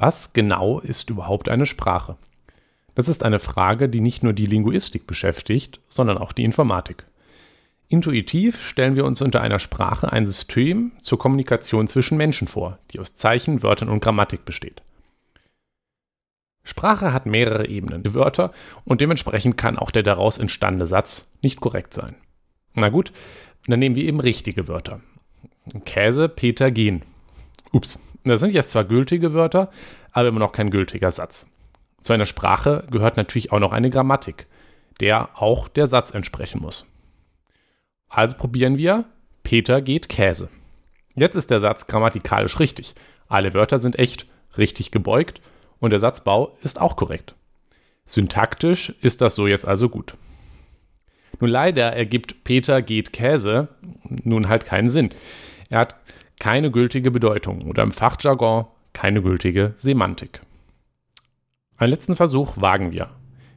Was genau ist überhaupt eine Sprache? Das ist eine Frage, die nicht nur die Linguistik beschäftigt, sondern auch die Informatik. Intuitiv stellen wir uns unter einer Sprache ein System zur Kommunikation zwischen Menschen vor, die aus Zeichen, Wörtern und Grammatik besteht. Sprache hat mehrere Ebenen, Wörter, und dementsprechend kann auch der daraus entstandene Satz nicht korrekt sein. Na gut, dann nehmen wir eben richtige Wörter. Käse, Peter, gehen. Ups, das sind jetzt zwar gültige Wörter, aber immer noch kein gültiger Satz. Zu einer Sprache gehört natürlich auch noch eine Grammatik, der auch der Satz entsprechen muss. Also probieren wir, Peter geht Käse. Jetzt ist der Satz grammatikalisch richtig. Alle Wörter sind echt, richtig gebeugt und der Satzbau ist auch korrekt. Syntaktisch ist das so jetzt also gut. Nun leider ergibt Peter geht Käse nun halt keinen Sinn. Er hat keine gültige Bedeutung oder im Fachjargon keine gültige Semantik. Einen letzten Versuch wagen wir.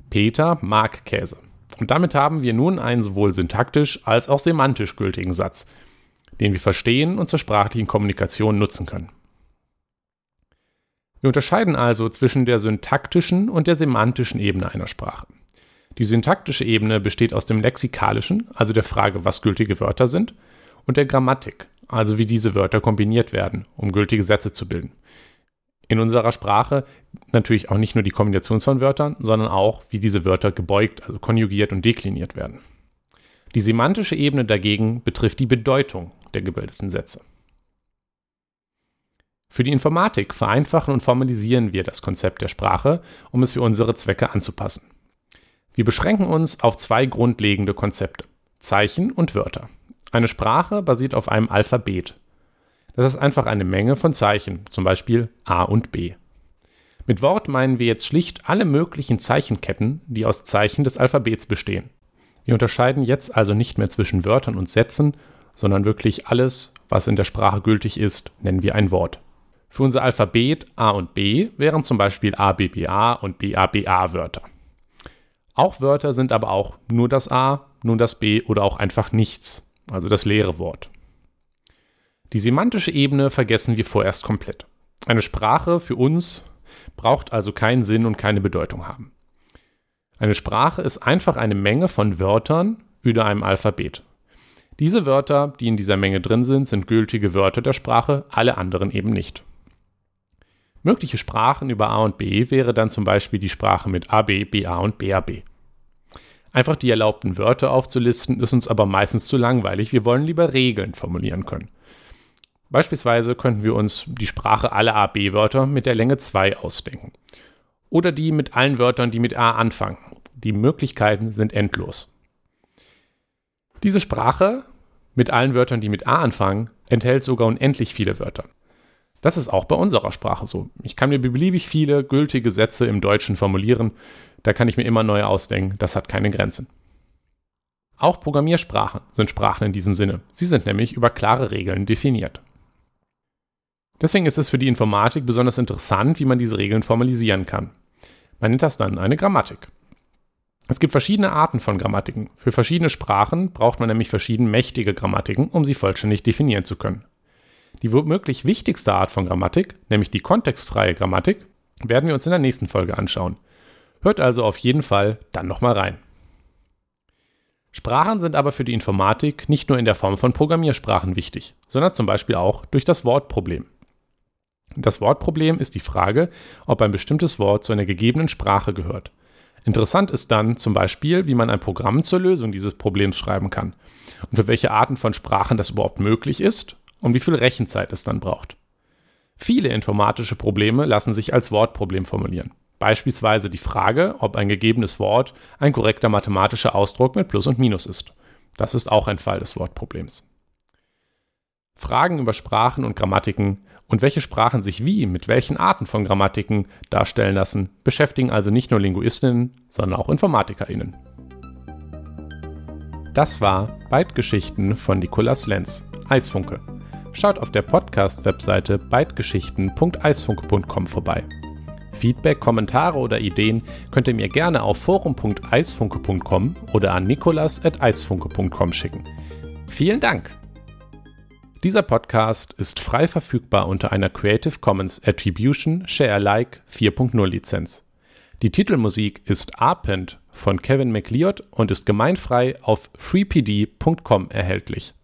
Peter mag Käse. Und damit haben wir nun einen sowohl syntaktisch als auch semantisch gültigen Satz, den wir verstehen und zur sprachlichen Kommunikation nutzen können. Wir unterscheiden also zwischen der syntaktischen und der semantischen Ebene einer Sprache. Die syntaktische Ebene besteht aus dem lexikalischen, also der Frage, was gültige Wörter sind, und der Grammatik, also wie diese Wörter kombiniert werden, um gültige Sätze zu bilden. In unserer Sprache natürlich auch nicht nur die Kombination von Wörtern, sondern auch, wie diese Wörter gebeugt, also konjugiert und dekliniert werden. Die semantische Ebene dagegen betrifft die Bedeutung der gebildeten Sätze. Für die Informatik vereinfachen und formalisieren wir das Konzept der Sprache, um es für unsere Zwecke anzupassen. Wir beschränken uns auf zwei grundlegende Konzepte, Zeichen und Wörter. Eine Sprache basiert auf einem Alphabet. Das ist einfach eine Menge von Zeichen, zum Beispiel A und B. Mit Wort meinen wir jetzt schlicht alle möglichen Zeichenketten, die aus Zeichen des Alphabets bestehen. Wir unterscheiden jetzt also nicht mehr zwischen Wörtern und Sätzen, sondern wirklich alles, was in der Sprache gültig ist, nennen wir ein Wort. Für unser Alphabet A und B wären zum Beispiel ABBA und BABA Wörter. Auch Wörter sind aber auch nur das A, nur das B oder auch einfach nichts, also das leere Wort. Die semantische Ebene vergessen wir vorerst komplett. Eine Sprache für uns braucht also keinen Sinn und keine Bedeutung haben. Eine Sprache ist einfach eine Menge von Wörtern über einem Alphabet. Diese Wörter, die in dieser Menge drin sind, sind gültige Wörter der Sprache, alle anderen eben nicht. Mögliche Sprachen über A und B wäre dann zum Beispiel die Sprache mit AB, BA und BAB. Einfach die erlaubten Wörter aufzulisten, ist uns aber meistens zu langweilig. Wir wollen lieber Regeln formulieren können. Beispielsweise könnten wir uns die Sprache aller AB-Wörter mit der Länge 2 ausdenken. Oder die mit allen Wörtern, die mit A anfangen. Die Möglichkeiten sind endlos. Diese Sprache mit allen Wörtern, die mit A anfangen, enthält sogar unendlich viele Wörter. Das ist auch bei unserer Sprache so. Ich kann mir beliebig viele gültige Sätze im Deutschen formulieren. Da kann ich mir immer neue ausdenken. Das hat keine Grenzen. Auch Programmiersprachen sind Sprachen in diesem Sinne. Sie sind nämlich über klare Regeln definiert. Deswegen ist es für die Informatik besonders interessant, wie man diese Regeln formalisieren kann. Man nennt das dann eine Grammatik. Es gibt verschiedene Arten von Grammatiken. Für verschiedene Sprachen braucht man nämlich verschieden mächtige Grammatiken, um sie vollständig definieren zu können. Die womöglich wichtigste Art von Grammatik, nämlich die kontextfreie Grammatik, werden wir uns in der nächsten Folge anschauen. Hört also auf jeden Fall dann nochmal rein. Sprachen sind aber für die Informatik nicht nur in der Form von Programmiersprachen wichtig, sondern zum Beispiel auch durch das Wortproblem. Das Wortproblem ist die Frage, ob ein bestimmtes Wort zu einer gegebenen Sprache gehört. Interessant ist dann zum Beispiel, wie man ein Programm zur Lösung dieses Problems schreiben kann und für welche Arten von Sprachen das überhaupt möglich ist und wie viel Rechenzeit es dann braucht. Viele informatische Probleme lassen sich als Wortproblem formulieren. Beispielsweise die Frage, ob ein gegebenes Wort ein korrekter mathematischer Ausdruck mit Plus und Minus ist. Das ist auch ein Fall des Wortproblems. Fragen über Sprachen und Grammatiken und welche Sprachen sich wie mit welchen Arten von Grammatiken darstellen lassen, beschäftigen also nicht nur Linguistinnen, sondern auch InformatikerInnen. Das war Bytegeschichten von Nikolas Lenz, Eisfunke. Schaut auf der Podcast-Webseite bytegeschichten.eisfunke.com vorbei. Feedback, Kommentare oder Ideen könnt ihr mir gerne auf forum.eisfunke.com oder an nikolas.eisfunke.com schicken. Vielen Dank! Dieser Podcast ist frei verfügbar unter einer Creative Commons Attribution Share Alike 4.0 Lizenz. Die Titelmusik ist Arpent von Kevin MacLeod und ist gemeinfrei auf freepd.com erhältlich